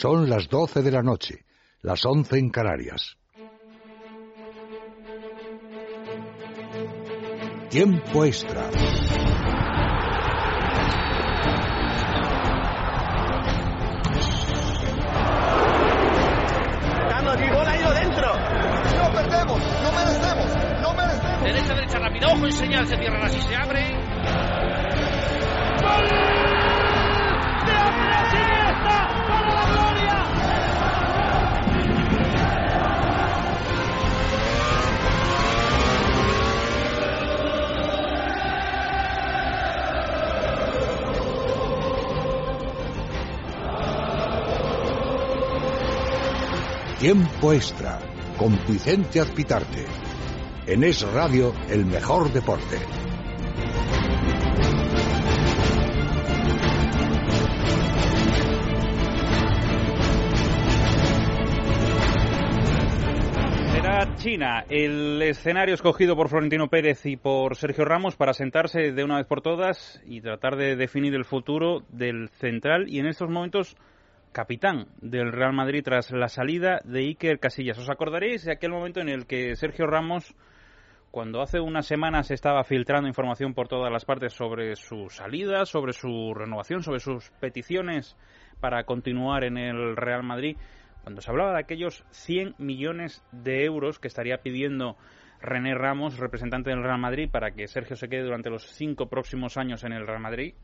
Son las doce de la noche, las once en Canarias. Tiempo extra. ha ido dentro! ¡No perdemos! ¡No merecemos! ¡No merecemos! Derecha, derecha, rápido. Ojo y señal. Se cierra así, se abre. ¡Gol! Tiempo extra con Vicente Azpitarte. En Es Radio, el mejor deporte. China el escenario escogido por Florentino Pérez y por Sergio Ramos para sentarse de una vez por todas y tratar de definir el futuro del central y en estos momentos capitán del Real Madrid tras la salida de Iker Casillas. ¿Os acordaréis de aquel momento en el que Sergio Ramos, cuando hace unas semanas estaba filtrando información por todas las partes sobre su salida, sobre su renovación, sobre sus peticiones para continuar en el Real Madrid, cuando se hablaba de aquellos 100 millones de euros que estaría pidiendo René Ramos, representante del Real Madrid, para que Sergio se quede durante los cinco próximos años en el Real Madrid,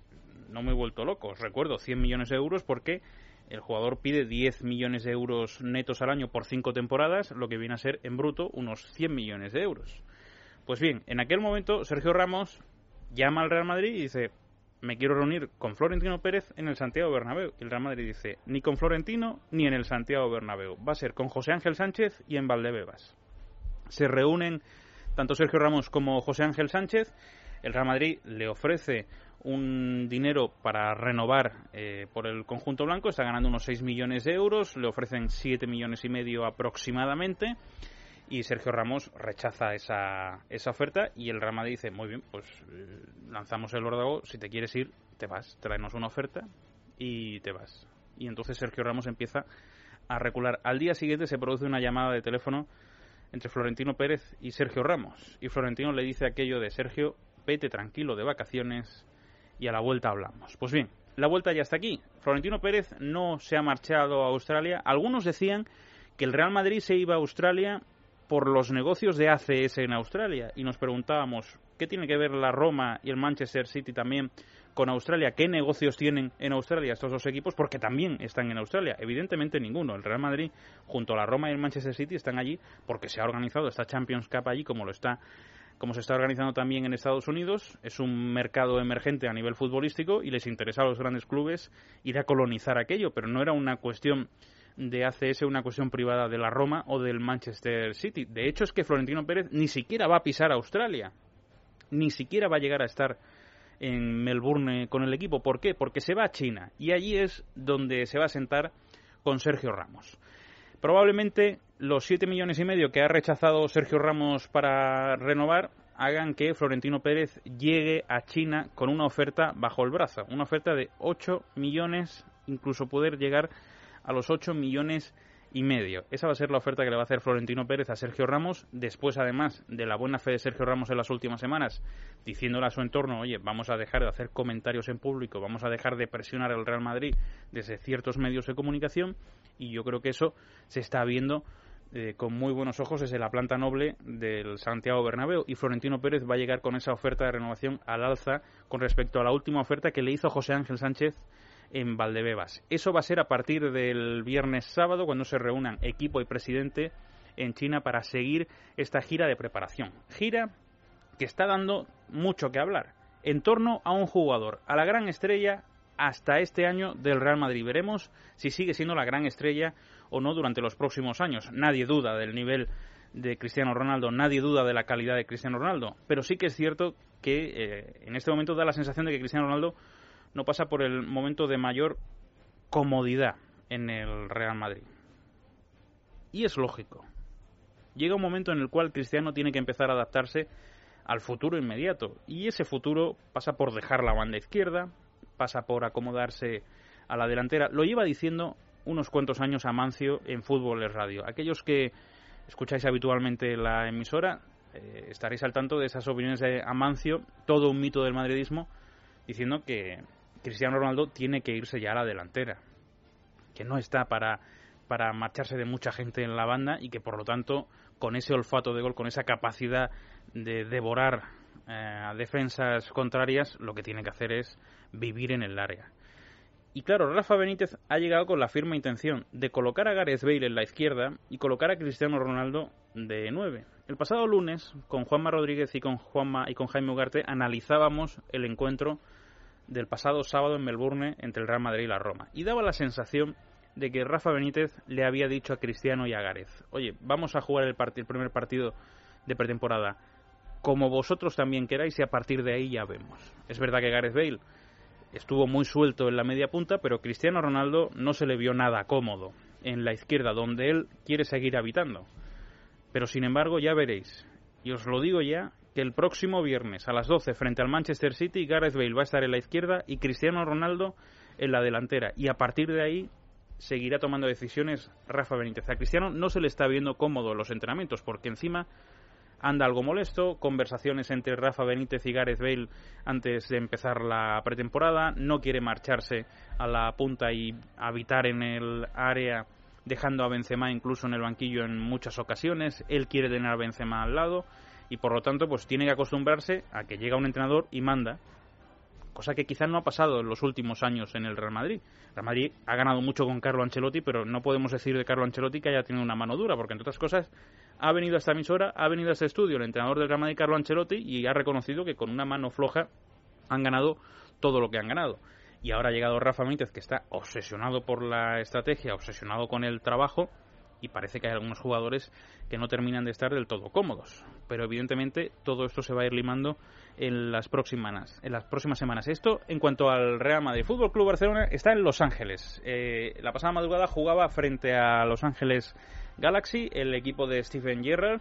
no me he vuelto loco. Os recuerdo, 100 millones de euros porque el jugador pide 10 millones de euros netos al año por cinco temporadas, lo que viene a ser en bruto unos 100 millones de euros. Pues bien, en aquel momento Sergio Ramos llama al Real Madrid y dice, me quiero reunir con Florentino Pérez en el Santiago Bernabéu. Y el Real Madrid dice, ni con Florentino ni en el Santiago Bernabéu. Va a ser con José Ángel Sánchez y en Valdebebas. Se reúnen tanto Sergio Ramos como José Ángel Sánchez. El Real Madrid le ofrece un dinero para renovar eh, por el conjunto blanco, está ganando unos 6 millones de euros, le ofrecen 7 millones y medio aproximadamente y Sergio Ramos rechaza esa, esa oferta y el Real Madrid dice, muy bien, pues eh, lanzamos el órdago, si te quieres ir, te vas, traemos una oferta y te vas. Y entonces Sergio Ramos empieza a recular. Al día siguiente se produce una llamada de teléfono entre Florentino Pérez y Sergio Ramos. Y Florentino le dice aquello de Sergio, vete tranquilo de vacaciones, y a la vuelta hablamos. Pues bien, la vuelta ya está aquí. Florentino Pérez no se ha marchado a Australia. Algunos decían que el Real Madrid se iba a Australia por los negocios de ACS en Australia y nos preguntábamos qué tiene que ver la Roma y el Manchester City también con Australia, qué negocios tienen en Australia estos dos equipos, porque también están en Australia. Evidentemente ninguno. El Real Madrid, junto a la Roma y el Manchester City, están allí porque se ha organizado esta Champions Cup allí, como lo está como se está organizando también en Estados Unidos. Es un mercado emergente a nivel futbolístico y les interesa a los grandes clubes ir a colonizar aquello, pero no era una cuestión de ACS, una cuestión privada de la Roma o del Manchester City. De hecho, es que Florentino Pérez ni siquiera va a pisar a Australia, ni siquiera va a llegar a estar en Melbourne con el equipo. ¿Por qué? Porque se va a China y allí es donde se va a sentar con Sergio Ramos. Probablemente los 7 millones y medio que ha rechazado Sergio Ramos para renovar hagan que Florentino Pérez llegue a China con una oferta bajo el brazo, una oferta de 8 millones, incluso poder llegar a los 8 millones y medio. Esa va a ser la oferta que le va a hacer Florentino Pérez a Sergio Ramos, después además de la buena fe de Sergio Ramos en las últimas semanas, diciéndole a su entorno, oye, vamos a dejar de hacer comentarios en público, vamos a dejar de presionar al Real Madrid desde ciertos medios de comunicación, y yo creo que eso se está viendo eh, con muy buenos ojos desde la planta noble del Santiago Bernabéu y Florentino Pérez va a llegar con esa oferta de renovación al alza con respecto a la última oferta que le hizo José Ángel Sánchez en Valdebebas. Eso va a ser a partir del viernes sábado cuando se reúnan equipo y presidente en China para seguir esta gira de preparación. Gira que está dando mucho que hablar en torno a un jugador, a la gran estrella hasta este año del Real Madrid. Veremos si sigue siendo la gran estrella o no durante los próximos años. Nadie duda del nivel de Cristiano Ronaldo, nadie duda de la calidad de Cristiano Ronaldo, pero sí que es cierto que eh, en este momento da la sensación de que Cristiano Ronaldo no pasa por el momento de mayor comodidad en el Real Madrid. Y es lógico. Llega un momento en el cual Cristiano tiene que empezar a adaptarse al futuro inmediato. Y ese futuro pasa por dejar la banda izquierda, pasa por acomodarse a la delantera. Lo lleva diciendo unos cuantos años Amancio en Fútbol es Radio. Aquellos que escucháis habitualmente la emisora, eh, estaréis al tanto de esas opiniones de Amancio, todo un mito del madridismo, diciendo que Cristiano Ronaldo tiene que irse ya a la delantera, que no está para, para marcharse de mucha gente en la banda y que por lo tanto con ese olfato de gol, con esa capacidad de devorar eh, a defensas contrarias, lo que tiene que hacer es vivir en el área. Y claro, Rafa Benítez ha llegado con la firme intención de colocar a Gareth Bale en la izquierda y colocar a Cristiano Ronaldo de 9. El pasado lunes, con Juanma Rodríguez y con, Juanma, y con Jaime Ugarte, analizábamos el encuentro del pasado sábado en Melbourne entre el Real Madrid y la Roma. Y daba la sensación de que Rafa Benítez le había dicho a Cristiano y a Gareth, oye, vamos a jugar el, el primer partido de pretemporada como vosotros también queráis y a partir de ahí ya vemos. Es verdad que Gareth Bale estuvo muy suelto en la media punta, pero Cristiano Ronaldo no se le vio nada cómodo en la izquierda, donde él quiere seguir habitando. Pero sin embargo, ya veréis, y os lo digo ya, que el próximo viernes a las 12 frente al Manchester City, Gareth Bale va a estar en la izquierda y Cristiano Ronaldo en la delantera. Y a partir de ahí seguirá tomando decisiones Rafa Benítez. A Cristiano no se le está viendo cómodo los entrenamientos, porque encima anda algo molesto, conversaciones entre Rafa Benítez y Gareth Bale antes de empezar la pretemporada, no quiere marcharse a la punta y habitar en el área dejando a Benzema incluso en el banquillo en muchas ocasiones, él quiere tener a Benzema al lado y por lo tanto pues tiene que acostumbrarse a que llega un entrenador y manda cosa que quizás no ha pasado en los últimos años en el Real Madrid. Real Madrid ha ganado mucho con Carlo Ancelotti, pero no podemos decir de Carlo Ancelotti que haya tenido una mano dura, porque entre otras cosas ha venido a esta emisora, ha venido a este estudio el entrenador del Real Madrid, Carlo Ancelotti, y ha reconocido que con una mano floja han ganado todo lo que han ganado. Y ahora ha llegado Rafa Benítez, que está obsesionado por la estrategia, obsesionado con el trabajo, y parece que hay algunos jugadores que no terminan de estar del todo cómodos. Pero evidentemente todo esto se va a ir limando en las próximas, en las próximas semanas. Esto en cuanto al Real Madrid. Fútbol Club Barcelona está en Los Ángeles. Eh, la pasada madrugada jugaba frente a Los Ángeles Galaxy, el equipo de Stephen Gerrard.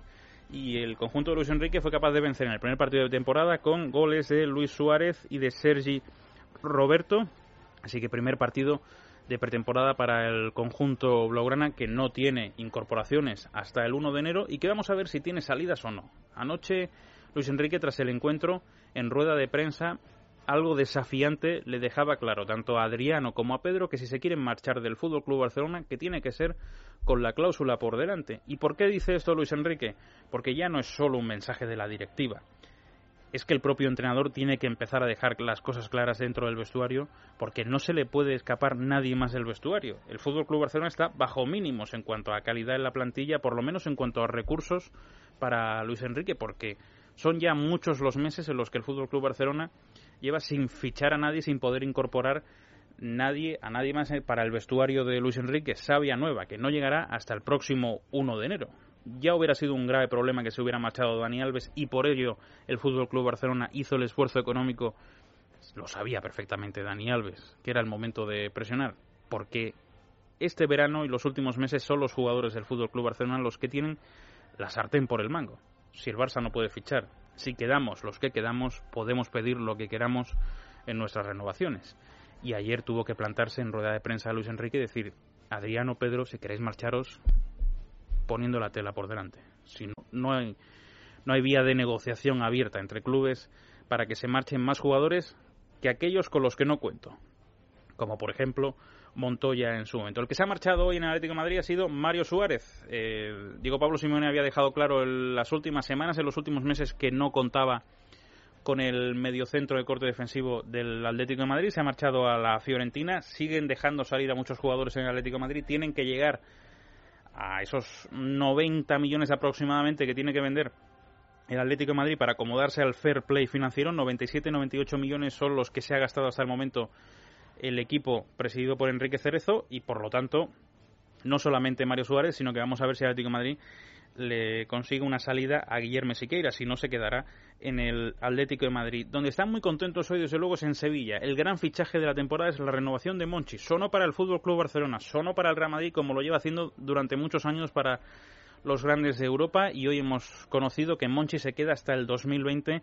Y el conjunto de Luis Enrique fue capaz de vencer en el primer partido de temporada con goles de Luis Suárez y de Sergi Roberto. Así que primer partido de pretemporada para el conjunto blaugrana que no tiene incorporaciones hasta el 1 de enero y que vamos a ver si tiene salidas o no. Anoche Luis Enrique tras el encuentro en rueda de prensa algo desafiante le dejaba claro tanto a Adriano como a Pedro que si se quieren marchar del Fútbol Club Barcelona que tiene que ser con la cláusula por delante. ¿Y por qué dice esto Luis Enrique? Porque ya no es solo un mensaje de la directiva es que el propio entrenador tiene que empezar a dejar las cosas claras dentro del vestuario porque no se le puede escapar nadie más del vestuario. El Fútbol Club Barcelona está bajo mínimos en cuanto a calidad en la plantilla, por lo menos en cuanto a recursos para Luis Enrique, porque son ya muchos los meses en los que el Fútbol Club Barcelona lleva sin fichar a nadie, sin poder incorporar nadie a nadie más para el vestuario de Luis Enrique, Sabia Nueva, que no llegará hasta el próximo 1 de enero ya hubiera sido un grave problema que se hubiera marchado Dani Alves y por ello el Fútbol Club Barcelona hizo el esfuerzo económico. Lo sabía perfectamente Dani Alves, que era el momento de presionar, porque este verano y los últimos meses son los jugadores del Fútbol Club Barcelona los que tienen la sartén por el mango. Si el Barça no puede fichar, si quedamos los que quedamos, podemos pedir lo que queramos en nuestras renovaciones. Y ayer tuvo que plantarse en rueda de prensa a Luis Enrique y decir, Adriano, Pedro, si queréis marcharos, poniendo la tela por delante. Si no, no hay, no hay vía de negociación abierta entre clubes para que se marchen más jugadores que aquellos con los que no cuento. Como por ejemplo Montoya en su momento. El que se ha marchado hoy en Atlético Madrid ha sido Mario Suárez. Eh, Diego Pablo Simeone había dejado claro en las últimas semanas, en los últimos meses, que no contaba con el mediocentro de corte defensivo del Atlético de Madrid. Se ha marchado a la Fiorentina. Siguen dejando salir a muchos jugadores en el Atlético Madrid. Tienen que llegar a esos 90 millones aproximadamente que tiene que vender el Atlético de Madrid para acomodarse al fair play financiero, 97-98 millones son los que se ha gastado hasta el momento el equipo presidido por Enrique Cerezo y por lo tanto no solamente Mario Suárez, sino que vamos a ver si el Atlético de Madrid le consigue una salida a Guillermo Siqueira, si no se quedará en el Atlético de Madrid. Donde están muy contentos hoy, desde luego, es en Sevilla. El gran fichaje de la temporada es la renovación de Monchi. Sono para el Fútbol Club Barcelona, sono para el Real Madrid, como lo lleva haciendo durante muchos años para los grandes de Europa. Y hoy hemos conocido que Monchi se queda hasta el 2020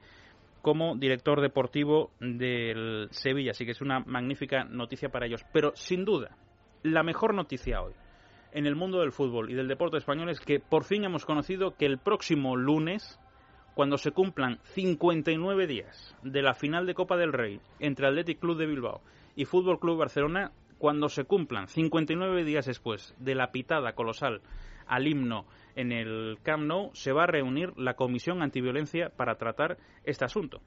como director deportivo del Sevilla. Así que es una magnífica noticia para ellos. Pero sin duda, La mejor noticia hoy en el mundo del fútbol y del deporte español es que por fin hemos conocido que el próximo lunes, cuando se cumplan 59 días de la final de Copa del Rey entre Athletic Club de Bilbao y Fútbol Club Barcelona, cuando se cumplan 59 días después de la pitada colosal al himno en el Camp Nou, se va a reunir la Comisión Antiviolencia para tratar este asunto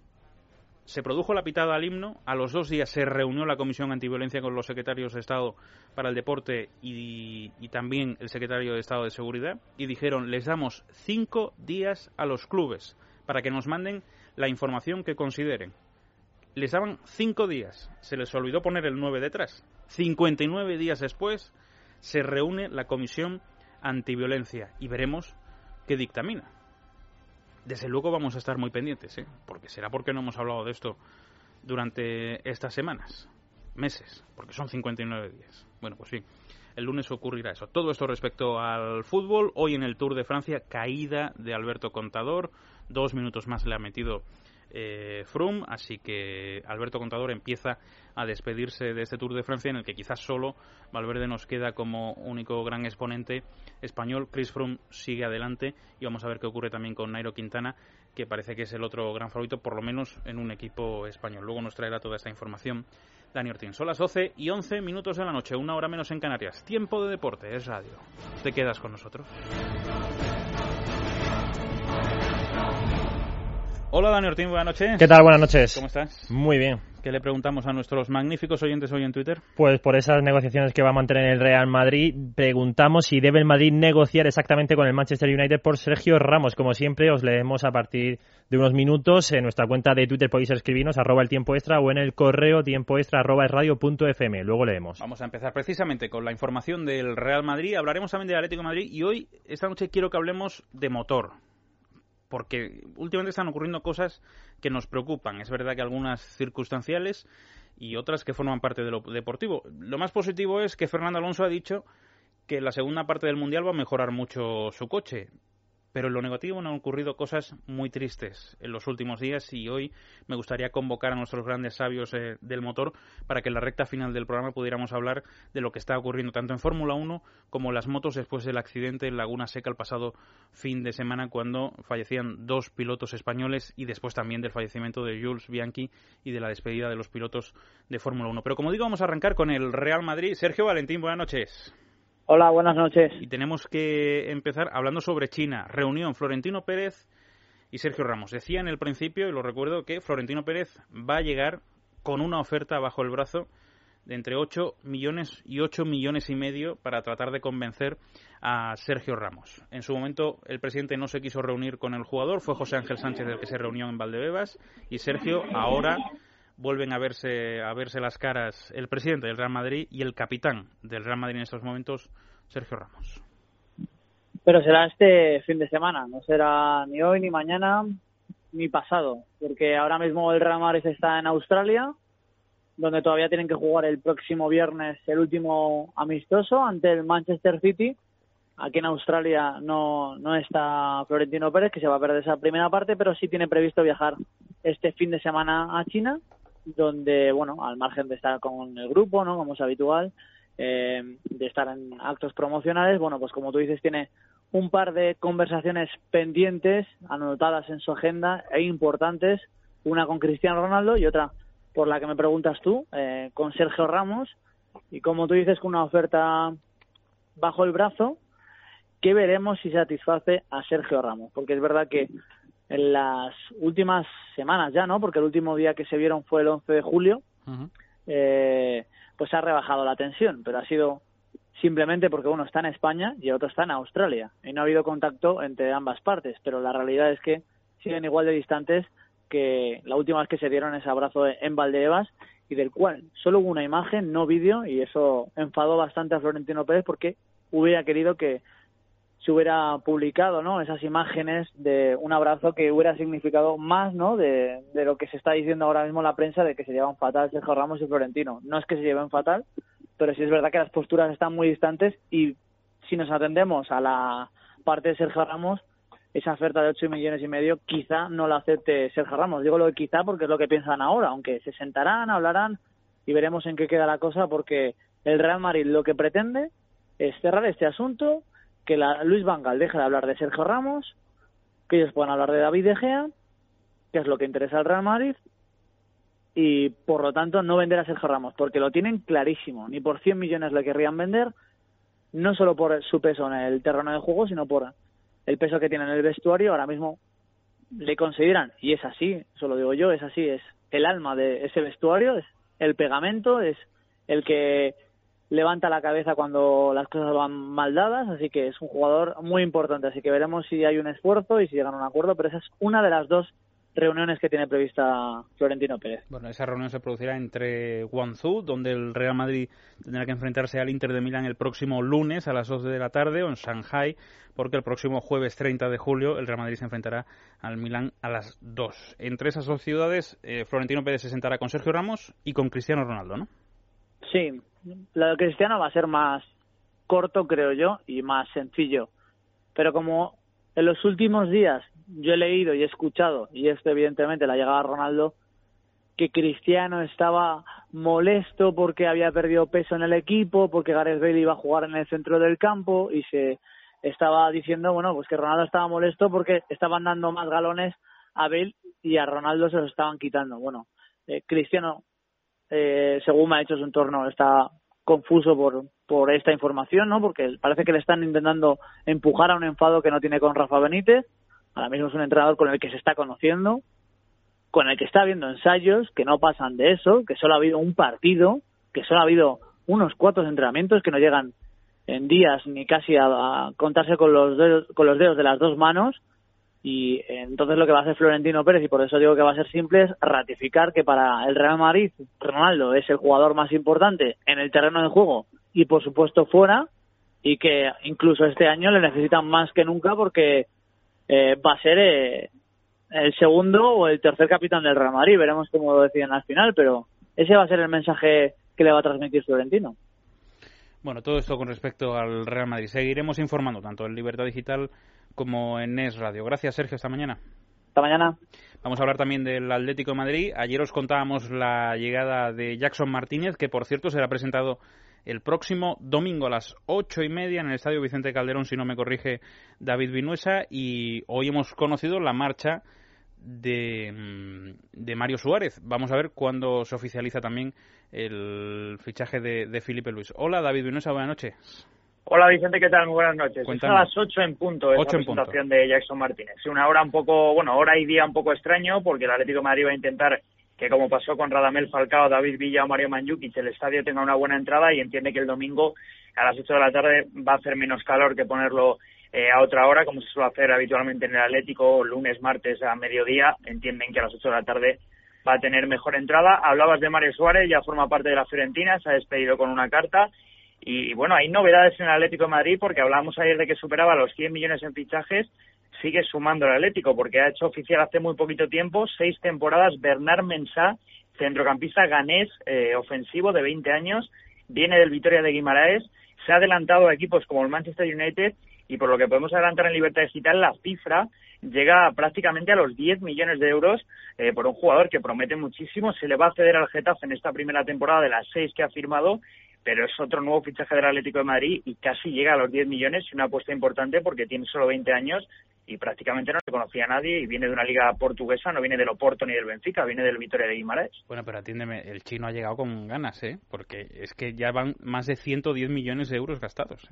se produjo la pitada al himno, a los dos días se reunió la Comisión Antiviolencia con los secretarios de Estado para el Deporte y, también el secretario de Estado de Seguridad y dijeron les damos cinco días a los clubes para que nos manden la información que consideren. Les daban cinco días, se les olvidó poner el nueve detrás. 59 días después se reúne la Comisión Antiviolencia y veremos qué dictamina desde luego vamos a estar muy pendientes, ¿eh? porque será porque no hemos hablado de esto durante estas semanas, meses, porque son 59 días. Bueno, pues sí, el lunes ocurrirá eso. Todo esto respecto al fútbol. Hoy en el Tour de Francia, caída de Alberto Contador. Dos minutos más le ha metido eh, Froome, así que Alberto Contador empieza a despedirse de este Tour de Francia en el que quizás solo Valverde nos queda como único gran exponente español. Chris Froome sigue adelante y vamos a ver qué ocurre también con Nairo Quintana, que parece que es el otro gran favorito, por lo menos en un equipo español. Luego nos traerá toda esta información Dani Ortín. Son las 12 y 11 minutos de la noche, una hora menos en Canarias. Tiempo de deporte, es radio. ¿Te quedas con nosotros? Hola Dani Ortín, buenas noches. ¿Qué tal? Buenas noches. ¿Cómo estás? Muy bien. ¿Qué le preguntamos a nuestros magníficos oyentes hoy en Twitter? Pues por esas negociaciones que va a mantener el Real Madrid, preguntamos si debe el Madrid negociar exactamente con el Manchester United por Sergio Ramos. Como siempre, os leemos a partir de unos minutos en nuestra cuenta de Twitter. Podéis escribirnos arroba el tiempo extra o en el correo tiempo extra arroba radio punto fm. Luego leemos. Vamos a empezar precisamente con la información del Real Madrid. Hablaremos también del Atlético de Madrid y hoy, esta noche, quiero que hablemos de motor porque últimamente están ocurriendo cosas que nos preocupan. Es verdad que algunas circunstanciales y otras que forman parte de lo deportivo. Lo más positivo es que Fernando Alonso ha dicho que la segunda parte del Mundial va a mejorar mucho su coche. Pero en lo negativo han ocurrido cosas muy tristes en los últimos días y hoy me gustaría convocar a nuestros grandes sabios eh, del motor para que en la recta final del programa pudiéramos hablar de lo que está ocurriendo tanto en Fórmula 1 como en las motos después del accidente en Laguna Seca el pasado fin de semana cuando fallecían dos pilotos españoles y después también del fallecimiento de Jules Bianchi y de la despedida de los pilotos de Fórmula 1. Pero como digo, vamos a arrancar con el Real Madrid. Sergio Valentín, buenas noches. Hola, buenas noches. Y tenemos que empezar hablando sobre China. Reunión Florentino Pérez y Sergio Ramos. Decía en el principio, y lo recuerdo, que Florentino Pérez va a llegar con una oferta bajo el brazo de entre 8 millones y 8 millones y medio para tratar de convencer a Sergio Ramos. En su momento el presidente no se quiso reunir con el jugador, fue José Ángel Sánchez el que se reunió en Valdebebas y Sergio ahora vuelven a verse, a verse las caras el presidente del Real Madrid y el capitán del Real Madrid en estos momentos, Sergio Ramos. Pero será este fin de semana, no será ni hoy, ni mañana, ni pasado, porque ahora mismo el Real Madrid está en Australia, donde todavía tienen que jugar el próximo viernes el último amistoso ante el Manchester City. Aquí en Australia no, no está Florentino Pérez, que se va a perder esa primera parte, pero sí tiene previsto viajar este fin de semana a China donde, bueno, al margen de estar con el grupo, ¿no? Como es habitual, eh, de estar en actos promocionales, bueno, pues como tú dices, tiene un par de conversaciones pendientes, anotadas en su agenda e importantes, una con Cristiano Ronaldo y otra por la que me preguntas tú, eh, con Sergio Ramos, y como tú dices, con una oferta bajo el brazo, que veremos si satisface a Sergio Ramos, porque es verdad que en las últimas semanas ya, ¿no? Porque el último día que se vieron fue el 11 de julio, eh, pues ha rebajado la tensión, pero ha sido simplemente porque uno está en España y el otro está en Australia. Y no ha habido contacto entre ambas partes, pero la realidad es que siguen igual de distantes que la última vez que se dieron ese abrazo en Valdeevas y del cual solo hubo una imagen, no vídeo, y eso enfadó bastante a Florentino Pérez porque hubiera querido que se hubiera publicado ¿no? esas imágenes de un abrazo que hubiera significado más ¿no? de, de lo que se está diciendo ahora mismo la prensa de que se llevan fatal Sergio Ramos y Florentino. No es que se lleven fatal, pero sí es verdad que las posturas están muy distantes y si nos atendemos a la parte de Sergio Ramos, esa oferta de 8 millones y medio quizá no la acepte Sergio Ramos. Digo lo de quizá porque es lo que piensan ahora, aunque se sentarán, hablarán y veremos en qué queda la cosa porque el Real Madrid lo que pretende es cerrar este asunto, que la, Luis Vangal deje de hablar de Sergio Ramos, que ellos puedan hablar de David De Gea, que es lo que interesa al Real Madrid, y por lo tanto no vender a Sergio Ramos, porque lo tienen clarísimo. Ni por 100 millones le querrían vender, no solo por su peso en el terreno de juego, sino por el peso que tiene en el vestuario. Ahora mismo le consideran, y es así, eso lo digo yo, es así, es el alma de ese vestuario, es el pegamento, es el que levanta la cabeza cuando las cosas van mal dadas, así que es un jugador muy importante, así que veremos si hay un esfuerzo y si llegan a un acuerdo, pero esa es una de las dos reuniones que tiene prevista Florentino Pérez. Bueno, esa reunión se producirá entre Guangzhou, donde el Real Madrid tendrá que enfrentarse al Inter de Milán el próximo lunes a las 12 de la tarde, o en Shanghai, porque el próximo jueves 30 de julio el Real Madrid se enfrentará al Milán a las 2. Entre esas dos ciudades, eh, Florentino Pérez se sentará con Sergio Ramos y con Cristiano Ronaldo, ¿no? Sí, lo de Cristiano va a ser más corto, creo yo, y más sencillo. Pero como en los últimos días yo he leído y he escuchado, y esto evidentemente la llegada a Ronaldo, que Cristiano estaba molesto porque había perdido peso en el equipo, porque Gareth Bale iba a jugar en el centro del campo y se estaba diciendo, bueno, pues que Ronaldo estaba molesto porque estaban dando más galones a Bale y a Ronaldo se los estaban quitando. Bueno, eh, Cristiano, eh, según me ha hecho su entorno, está confuso por, por esta información, ¿no? Porque parece que le están intentando empujar a un enfado que no tiene con Rafa Benítez Ahora mismo es un entrenador con el que se está conociendo, con el que está habiendo ensayos que no pasan de eso, que solo ha habido un partido, que solo ha habido unos cuantos entrenamientos que no llegan en días ni casi a, contarse con los, dedos, con los dedos de las dos manos. Y entonces lo que va a hacer Florentino Pérez, y por eso digo que va a ser simple, es ratificar que para el Real Madrid Ronaldo es el jugador más importante en el terreno de juego y por supuesto fuera, y que incluso este año le necesitan más que nunca porque eh, va a ser eh, el segundo o el tercer capitán del Real Madrid. Veremos cómo lo deciden al final, pero ese va a ser el mensaje que le va a transmitir Florentino. Bueno, todo esto con respecto al Real Madrid. Seguiremos informando tanto en Libertad Digital como en NES Radio. Gracias, Sergio. Hasta mañana. Hasta mañana. Vamos a hablar también del Atlético de Madrid. Ayer os contábamos la llegada de Jackson Martínez, que por cierto será presentado el próximo domingo a las ocho y media en el Estadio Vicente Calderón, si no me corrige David Vinuesa, y hoy hemos conocido la marcha de, mm, de Mario Suárez. Vamos a ver cuándo se oficializa también el fichaje de, de Felipe Luis. Hola David Vinuesa, buenas noches. Hola Vicente, ¿qué tal? Muy buenas noches. Es a las 8 en punto esa presentación de Jackson Martínez. Una hora un poco, bueno, hora y día un poco extraño porque el Atlético de Madrid va a intentar que como pasó con Radamel Falcao, David Villa o Mario Mandzukic, el estadio tenga una buena entrada y entiende que el domingo a las 8 de la tarde va a hacer menos calor que ponerlo eh, a otra hora, como se suele hacer habitualmente en el Atlético, lunes, martes a mediodía. Entienden que a las 8 de la tarde va a tener mejor entrada. Hablabas de Mario Suárez, ya forma parte de la Fiorentina, se ha despedido con una carta. Y bueno, hay novedades en el Atlético de Madrid porque hablábamos ayer de que superaba los 100 millones en fichajes sigue sumando el Atlético porque ha hecho oficial hace muy poquito tiempo, seis temporadas, Bernard Mensah, centrocampista ganés, eh, ofensivo de 20 años, viene del Vitoria de Guimaraes, se ha adelantado a equipos como el Manchester United y por lo que podemos adelantar en Libertad Digital, la cifra llega prácticamente a los 10 millones de euros eh, por un jugador que promete muchísimo. Se le va a ceder al Getafe en esta primera temporada de las seis que ha firmado pero es otro nuevo fichaje del Atlético de Madrid y casi llega a los 10 millones una apuesta importante porque tiene solo 20 años y prácticamente no le conocía a nadie y viene de una liga portuguesa, no viene del Oporto ni del Benfica, viene del Vitoria de Guimaraes. Bueno, pero atiéndeme, el chino ha llegado con ganas, ¿eh? Porque es que ya van más de 110 millones de euros gastados.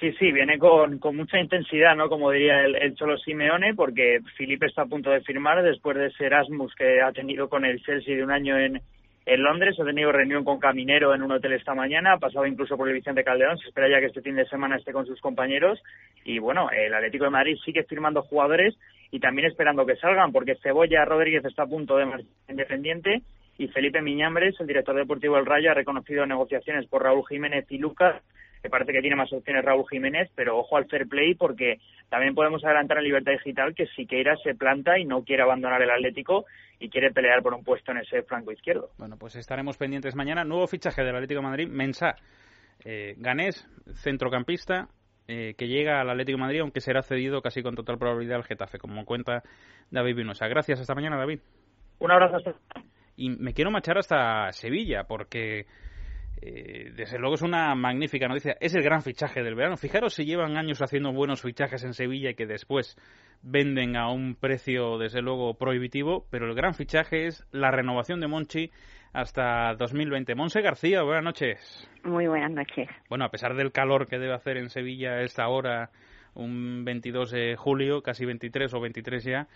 Sí, sí, viene con, con mucha intensidad, ¿no? Como diría el, el Cholo Simeone, porque Felipe está a punto de firmar después de ese Erasmus que ha tenido con el Chelsea de un año en, Londres. Ha tenido reunión con Caminero en un hotel esta mañana, ha pasado incluso por el Vicente Calderón. Se espera ya que este fin de semana esté con sus compañeros. Y bueno, el Atlético de Madrid sigue firmando jugadores y también esperando que salgan, porque Cebolla Rodríguez está a punto de marchar independiente y Felipe Miñambres, el director deportivo del Rayo, ha reconocido negociaciones por Raúl Jiménez y Lucas que parece que tiene más opciones Raúl Jiménez, pero ojo al fair play porque también podemos adelantar en Libertad Digital que Siqueira se planta y no quiere abandonar el Atlético y quiere pelear por un puesto en ese flanco izquierdo. Bueno, pues estaremos pendientes mañana. Nuevo fichaje del Atlético de Madrid, Mensa, eh, ganés, centrocampista, eh, que llega al Atlético de Madrid, aunque será cedido casi con total probabilidad al Getafe, como cuenta David Vinosa. Gracias, hasta mañana, David. Un abrazo hasta. Y me quiero marchar hasta Sevilla, porque Eh, desde luego es una magnífica noticia. Es el gran fichaje del verano. Fijaros si llevan años haciendo buenos fichajes en Sevilla y que después venden a un precio, desde luego, prohibitivo. Pero el gran fichaje es la renovación de Monchi hasta 2020. Monse García, buenas noches. Muy buenas noches. Bueno, a pesar del calor que debe hacer en Sevilla a esta hora, un 22 de julio, casi 23 o 23 ya,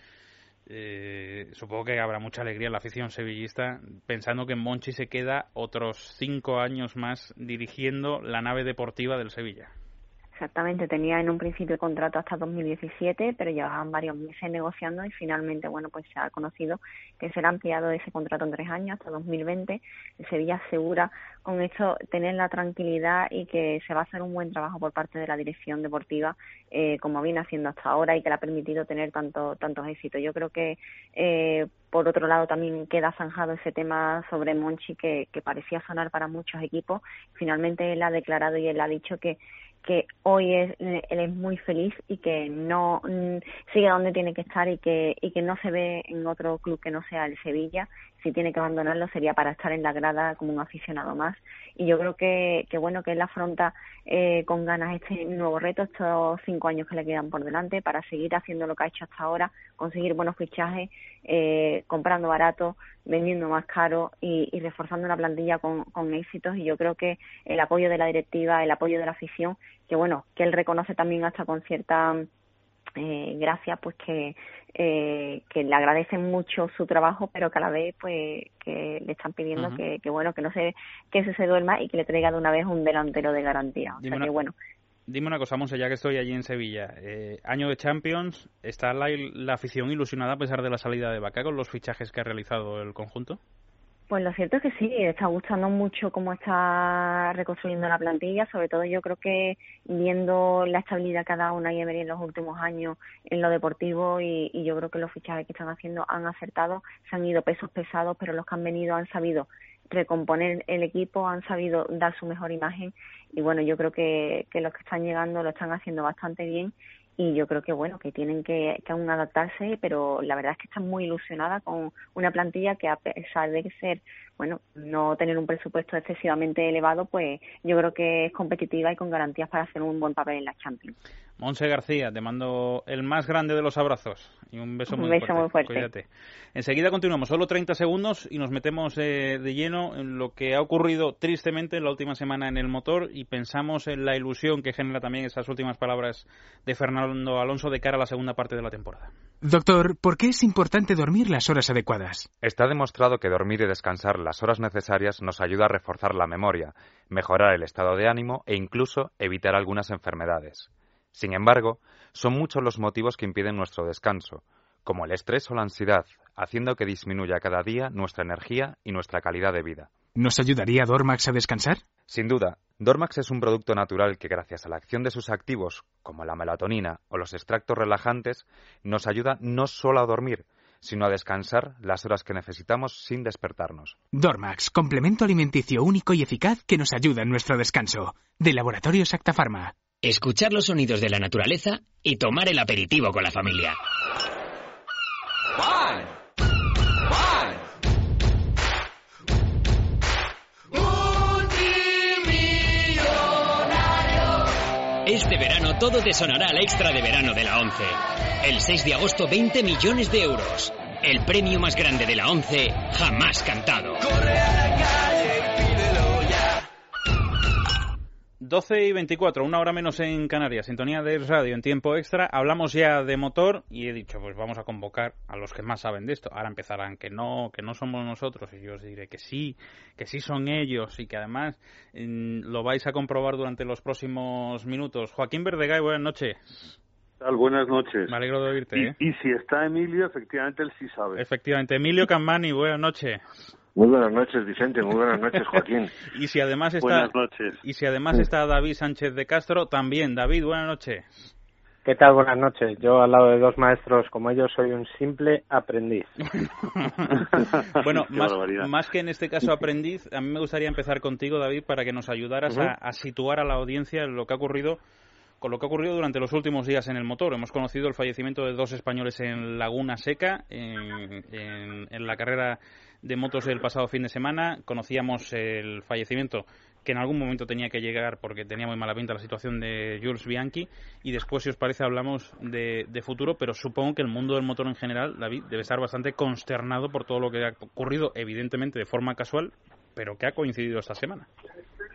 eh, supongo que habrá mucha alegría en la afición sevillista pensando que Monchi se queda otros cinco años más dirigiendo la nave deportiva del Sevilla. Exactamente, tenía en un principio contrato hasta 2017, pero llevaban varios meses negociando y finalmente, bueno, pues se ha conocido que será ampliado ese contrato en tres años hasta 2020. El Sevilla asegura con esto tener la tranquilidad y que se va a hacer un buen trabajo por parte de la dirección deportiva, eh, como viene haciendo hasta ahora y que le ha permitido tener tanto, tantos éxitos. Yo creo que eh, por otro lado, también queda zanjado ese tema sobre Monchi que, que parecía sonar para muchos equipos. Finalmente él ha declarado y él ha dicho que que hoy es, él es muy feliz y que no mm, sigue donde tiene que estar y que, y que no se ve en otro club que no sea el Sevilla. Si tiene que abandonarlo sería para estar en la grada como un aficionado más. Y yo creo que, que bueno que él afronta eh, con ganas este nuevo reto, estos cinco años que le quedan por delante, para seguir haciendo lo que ha hecho hasta ahora, conseguir buenos fichajes, eh, comprando barato, vendiendo más caro y, y reforzando una plantilla con, con éxitos. Y yo creo que el apoyo de la directiva, el apoyo de la afición que bueno, que él reconoce también hasta con cierta eh, gracia, pues que, eh, que le agradecen mucho su trabajo, pero que a la vez, pues, que le están pidiendo que, que, bueno, que no se, que se, duerma y que le traiga de una vez un delantero de garantía. O sea que, bueno. Dime una cosa, Monse, ya que estoy allí en Sevilla. Eh, año de Champions, ¿está la, la afición ilusionada a pesar de la salida de Vaca con los fichajes que ha realizado el conjunto? Pues lo cierto es que sí, está gustando mucho cómo está reconstruyendo la plantilla, sobre todo yo creo que viendo la estabilidad que ha dado una Emery en los últimos años en lo deportivo y, y, yo creo que los fichajes que están haciendo han acertado, se han ido pesos pesados, pero los que han venido han sabido recomponer el equipo, han sabido dar su mejor imagen y bueno, yo creo que, que los que están llegando lo están haciendo bastante bien y yo creo que bueno que tienen que, que, aún adaptarse pero la verdad es que están muy ilusionada con una plantilla que a pesar de ser bueno no tener un presupuesto excesivamente elevado pues yo creo que es competitiva y con garantías para hacer un buen papel en la Champions Monse García, te mando el más grande de los abrazos y un beso, muy, fuerte. Cuídate. Enseguida continuamos, solo 30 segundos y nos metemos eh, de lleno en lo que ha ocurrido tristemente en la última semana en el motor y pensamos en la ilusión que genera también esas últimas palabras de Fernando Alonso de cara a la segunda parte de la temporada. Doctor, ¿por qué es importante dormir las horas adecuadas? Está demostrado que dormir y descansar las horas necesarias nos ayuda a reforzar la memoria, mejorar el estado de ánimo e incluso evitar algunas enfermedades. Sin embargo, son muchos los motivos que impiden nuestro descanso, como el estrés o la ansiedad, haciendo que disminuya cada día nuestra energía y nuestra calidad de vida. ¿Nos ayudaría Dormax a descansar? Sin duda, Dormax es un producto natural que gracias a la acción de sus activos, como la melatonina o los extractos relajantes, nos ayuda no solo a dormir, sino a descansar las horas que necesitamos sin despertarnos. Dormax, complemento alimenticio único y eficaz que nos ayuda en nuestro descanso. De Laboratorios Acta escuchar los sonidos de la naturaleza y tomar el aperitivo con la familia. Este verano todo te sonará al extra de verano de la 11. El 6 de agosto 20 millones de euros. El premio más grande de la 11 jamás cantado. 12 y 24, una hora menos en Canarias, sintonía de radio en tiempo extra. Hablamos ya de motor y he dicho, pues vamos a convocar a los que más saben de esto. Ahora empezarán que no, que no somos nosotros y yo os diré que sí, que sí son ellos y que además lo vais a comprobar durante los próximos minutos. Joaquín Verdegay, buenas noches. Tal? Buenas noches. Me alegro de oírte. Y, ¿eh? y si está Emilio, efectivamente él sí sabe. Efectivamente, Emilio Cammani, buenas noches. Muy buenas noches, Vicente. Muy buenas noches, Joaquín. y si además está, buenas noches. Y si además está David Sánchez de Castro, también. David, buenas noches. ¿Qué tal? Buenas noches. Yo, al lado de dos maestros como ellos, soy un simple aprendiz. bueno, más, más, que en este caso aprendiz, a mí me gustaría empezar contigo, David, para que nos ayudaras a, a, situar a la audiencia lo que ha ocurrido con lo que ha ocurrido durante los últimos días en el motor. Hemos conocido el fallecimiento de dos españoles en Laguna Seca, en, la carrera de motos del pasado fin de semana. Conocíamos el fallecimiento que en algún momento tenía que llegar porque tenía muy mala pinta la situación de Jules Bianchi. Y después, si os parece, hablamos de, de, futuro, pero supongo que el mundo del motor en general, David, debe estar bastante consternado por todo lo que ha ocurrido, evidentemente de forma casual, pero que ha coincidido esta semana.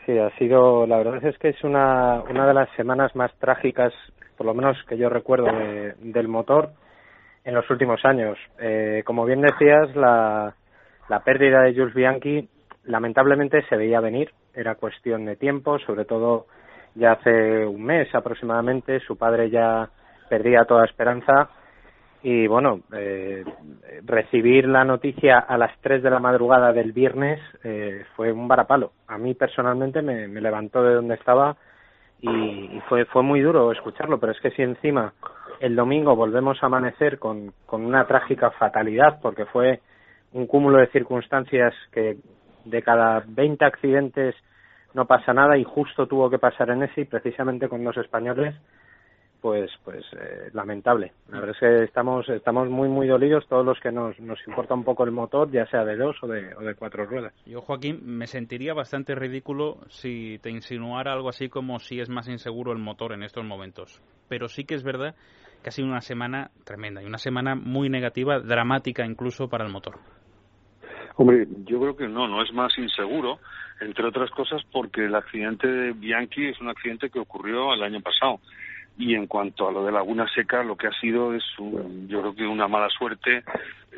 Sí, ha sido, la verdad es que es una, una de las semanas más trágicas, por lo menos que yo recuerdo, del motor en los últimos años. Eh, como bien decías, la, la pérdida de Jules Bianchi lamentablemente se veía venir, era cuestión de tiempo, sobre todo ya hace un mes aproximadamente, su padre ya perdía toda esperanza y bueno, eh, recibir la noticia a las 3 de la madrugada del viernes eh, fue un varapalo. A mí personalmente me, levantó de donde estaba y, fue, fue muy duro escucharlo, pero es que si encima el domingo volvemos a amanecer con, con una trágica fatalidad, porque fue un cúmulo de circunstancias que de cada 20 accidentes no pasa nada y justo tuvo que pasar en ese precisamente con dos españoles pues pues eh, lamentable. La verdad es que estamos estamos muy muy dolidos todos los que nos, nos importa un poco el motor, ya sea de dos o de, o de cuatro ruedas. Yo, Joaquín, me sentiría bastante ridículo si te insinuara algo así como si es más inseguro el motor en estos momentos. Pero sí que es verdad que ha sido una semana tremenda y una semana muy negativa, dramática incluso para el motor. Hombre, yo creo que no, no es más inseguro, entre otras cosas porque el accidente de Bianchi es un accidente que ocurrió el año pasado y en cuanto a lo de Laguna Seca, lo que ha sido es, yo creo que una mala suerte,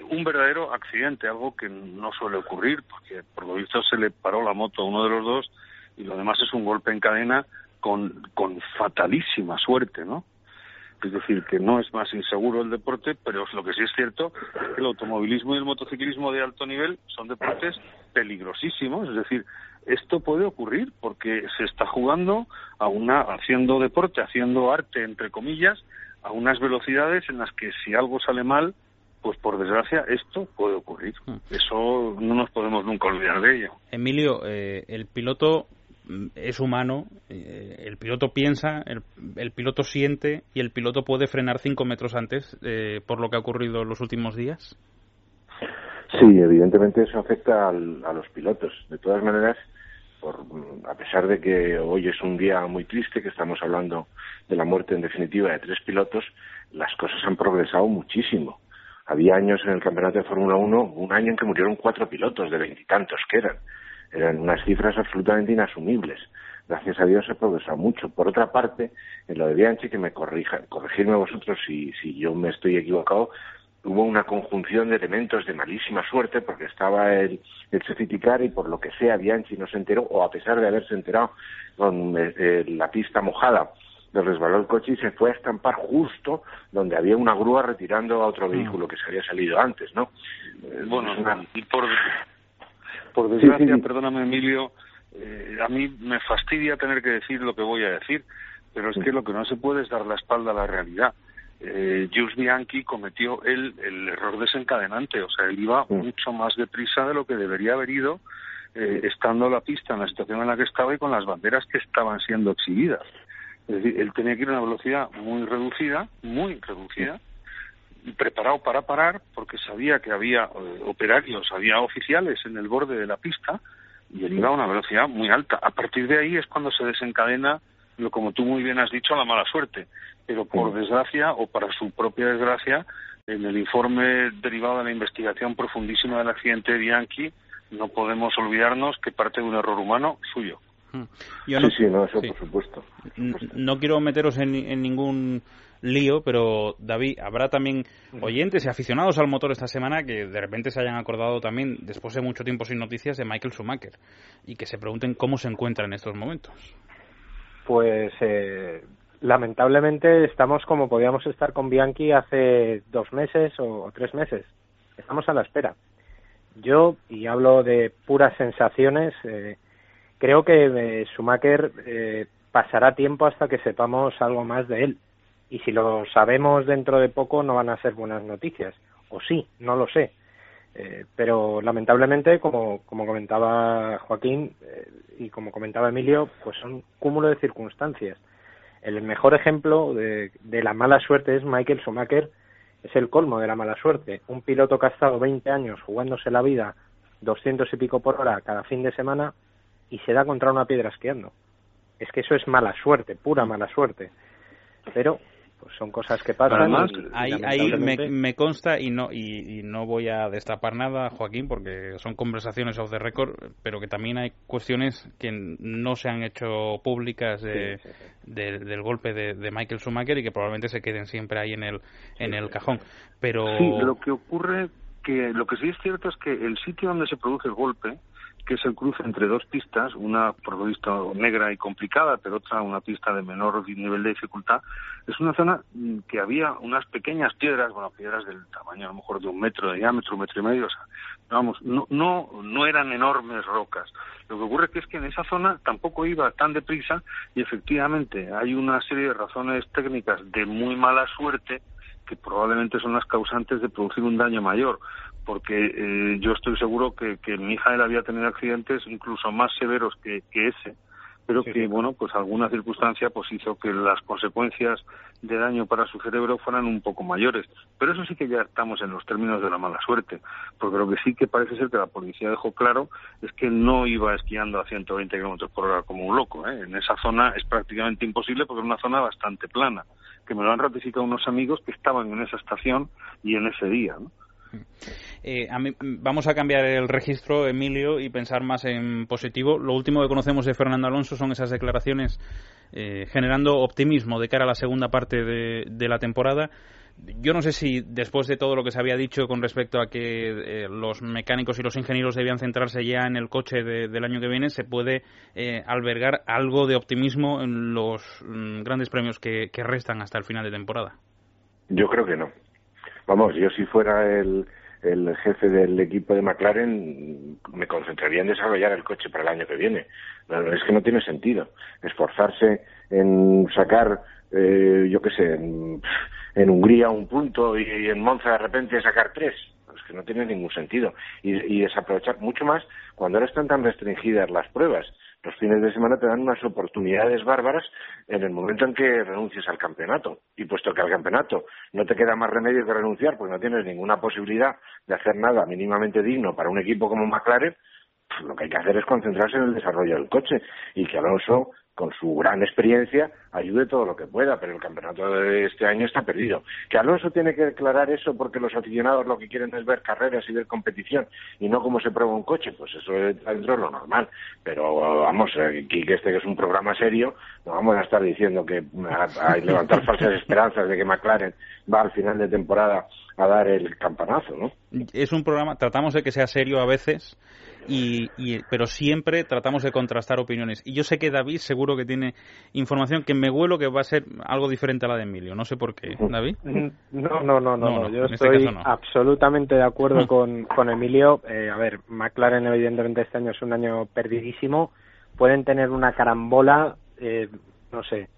un verdadero accidente, algo que no suele ocurrir, porque por lo visto se le paró la moto a uno de los dos y lo demás es un golpe en cadena con, con fatalísima suerte, ¿no? Es decir, que no es más inseguro el deporte, pero lo que sí es cierto es que el automovilismo y el motociclismo de alto nivel son deportes peligrosísimos, es decir, esto puede ocurrir porque se está jugando a una haciendo deporte, haciendo arte entre comillas, a unas velocidades en las que si algo sale mal, pues por desgracia esto puede ocurrir. Hmm. Eso no nos podemos nunca olvidar de ello. Emilio, eh, el piloto es humano, eh, el piloto piensa, el, piloto siente y el piloto puede frenar cinco metros antes eh, por lo que ha ocurrido en los últimos días. Sí, evidentemente eso afecta a los pilotos. De todas maneras, por, a pesar de que hoy es un día muy triste, que estamos hablando de la muerte en definitiva de tres pilotos, las cosas han progresado muchísimo. Había años en el campeonato de Fórmula 1, un año en que murieron cuatro pilotos de veintitantos que eran. Eran unas cifras absolutamente inasumibles. Gracias a Dios se ha progresado mucho. Por otra parte, en lo de Bianchi, que me corrija, corregirme vosotros si, si yo me estoy equivocado, hubo una conjunción de elementos de malísima suerte porque estaba el, el y por lo que sea Bianchi no se enteró o a pesar de haberse enterado con eh, eh, la pista mojada le resbaló el coche y se fue a estampar justo donde había una grúa retirando a otro mm. vehículo que se había salido antes, ¿no? Bueno, y por, por desgracia, perdóname Emilio, a mí me fastidia tener que decir lo que voy a decir, pero es que lo que no se puede es dar la espalda a la realidad. Eh, Jules Bianchi cometió el, el error desencadenante, o sea, él iba mucho más deprisa de lo que debería haber ido, eh, estando la pista en la situación en la que estaba y con las banderas que estaban siendo exhibidas. Es decir, él tenía que ir a una velocidad muy reducida, muy reducida, preparado para parar, porque sabía que había eh, operarios, había oficiales en el borde de la pista, y él iba a una velocidad muy alta. A partir de ahí es cuando se desencadena lo como tú muy bien has dicho, la mala suerte. Pero por desgracia, o para su propia desgracia, en el informe derivado de la investigación profundísima del accidente de Bianchi, no podemos olvidarnos que parte de un error humano suyo. Hmm. no, sí, sí, no, eso por supuesto. No quiero meteros en, en, ningún lío, pero David, habrá también oyentes y aficionados al motor esta semana que de repente se hayan acordado también, después de mucho tiempo sin noticias, de Michael Schumacher y que se pregunten cómo se encuentra en estos momentos pues eh, lamentablemente estamos como podíamos estar con Bianchi hace dos meses o, tres meses. Estamos a la espera. Yo, y hablo de puras sensaciones, eh, creo que eh, Schumacher eh, pasará tiempo hasta que sepamos algo más de él. Y si lo sabemos dentro de poco, no van a ser buenas noticias. O sí, no lo sé. Eh, pero lamentablemente, como, comentaba Joaquín eh, y como comentaba Emilio, pues son cúmulo de circunstancias. el mejor ejemplo de, de la mala suerte es Michael Schumacher, es el colmo de la mala suerte. Un piloto que ha estado 20 años jugándose la vida 200 y pico por hora cada fin de semana y se da contra una piedra esquiando. Es que eso es mala suerte, pura mala suerte. Pero pues son cosas que pasan. Además, ahí, me, consta y no y, no voy a destapar nada, Joaquín, porque son conversaciones off the record, pero que también hay cuestiones que no se han hecho públicas del golpe de, Michael Schumacher y que probablemente se queden siempre ahí en el en el cajón. Pero sí, lo que ocurre que lo que sí es cierto es que el sitio donde se produce el golpe que es el cruce entre dos pistas, una por lo visto negra y complicada, pero otra una pista de menor nivel de dificultad, es una zona mm, que había unas pequeñas piedras, bueno, piedras del tamaño a lo mejor de un metro de diámetro, un metro y medio, o sea, vamos, no, no, no eran enormes rocas. Lo que ocurre es que en esa zona tampoco iba tan deprisa y efectivamente hay una serie de razones técnicas de muy mala suerte que probablemente son las causantes de producir un daño mayor porque eh, yo estoy seguro que, que mi hija él había tenido accidentes incluso más severos que, que ese pero que bueno pues alguna circunstancia pues hizo que las consecuencias de daño para su cerebro fueran un poco mayores pero eso sí que ya estamos en los términos de la mala suerte porque lo que sí que parece ser que la policía dejó claro es que no iba esquiando a 120 kilómetros por hora como un loco ¿eh? en esa zona es prácticamente imposible porque es una zona bastante plana que me lo han ratificado unos amigos que estaban en esa estación y en ese día ¿no? Eh, vamos a cambiar el registro, Emilio, y pensar más en positivo. Lo último que conocemos de Fernando Alonso son esas declaraciones eh, generando optimismo de cara a la segunda parte de, la temporada. Yo no sé si después de todo lo que se había dicho con respecto a que eh, los mecánicos y los ingenieros debían centrarse ya en el coche del año que viene, se puede albergar algo de optimismo en los mm, grandes premios que restan hasta el final de temporada. Yo creo que no. Vamos, yo si fuera el, el jefe del equipo de McLaren me concentraría en desarrollar el coche para el año que viene. es que no tiene sentido esforzarse en sacar, eh, yo qué sé, en, Hungría un punto y, en Monza de repente sacar tres. Es que no tiene ningún sentido. Y, y desaprovechar mucho más cuando ahora están tan restringidas las pruebas los fines de semana te dan unas oportunidades bárbaras en el momento en que renuncies al campeonato. Y puesto que al campeonato no te queda más remedio que renunciar, pues no tienes ninguna posibilidad de hacer nada mínimamente digno para un equipo como McLaren, pues lo que hay que hacer es concentrarse en el desarrollo del coche y que Alonso con su gran experiencia, ayude todo lo que pueda, pero el campeonato de este año está perdido. Que Alonso tiene que declarar eso porque los aficionados lo que quieren es ver carreras y ver competición y no cómo se prueba un coche, pues eso es dentro de lo normal. Pero vamos, aquí que este que es un programa serio, no vamos a estar diciendo que a, levantar falsas esperanzas de que McLaren va al final de temporada a dar el campanazo, ¿no? Es un programa, tratamos de que sea serio a veces, y, pero siempre tratamos de contrastar opiniones. Y yo sé que David seguro que tiene información que me huelo que va a ser algo diferente a la de Emilio. No sé por qué, David. No, no, no, no. yo este estoy absolutamente de acuerdo con, con Emilio. Eh, a ver, McLaren evidentemente este año es un año perdidísimo. Pueden tener una carambola, eh, no sé,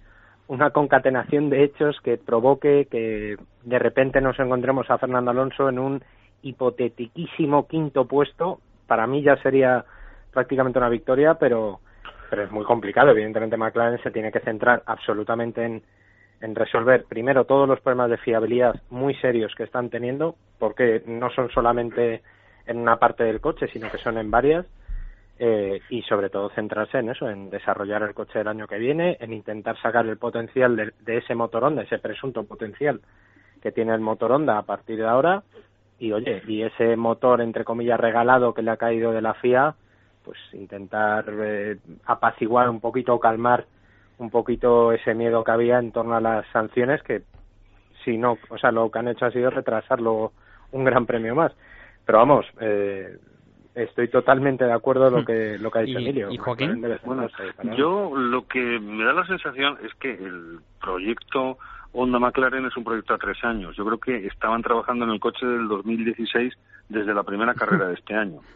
una concatenación de hechos que provoque que de repente nos encontremos a Fernando Alonso en un hipotetiquísimo quinto puesto para mí ya sería prácticamente una victoria, pero, pero es muy complicado. Evidentemente McLaren se tiene que centrar absolutamente en, en resolver primero todos los problemas de fiabilidad muy serios que están teniendo, porque no son solamente en una parte del coche, sino que son en varias, eh, y sobre todo centrarse en eso, en desarrollar el coche del año que viene, en intentar sacar el potencial de, ese motor Honda, ese presunto potencial que tiene el motor Honda a partir de ahora, y oye, y ese motor entre comillas regalado que le ha caído de la FIA, pues intentar eh, apaciguar un poquito, calmar un poquito ese miedo que había en torno a las sanciones que si no, o sea, lo que han hecho ha sido retrasarlo un gran premio más. Pero vamos, eh, estoy totalmente de acuerdo con lo que lo que ha dicho Emilio. ¿Y Joaquín? Bueno, yo lo que me da la sensación es que el proyecto Honda McLaren es un proyecto a tres años. Yo creo que estaban trabajando en el coche del 2016 desde la primera carrera de este año.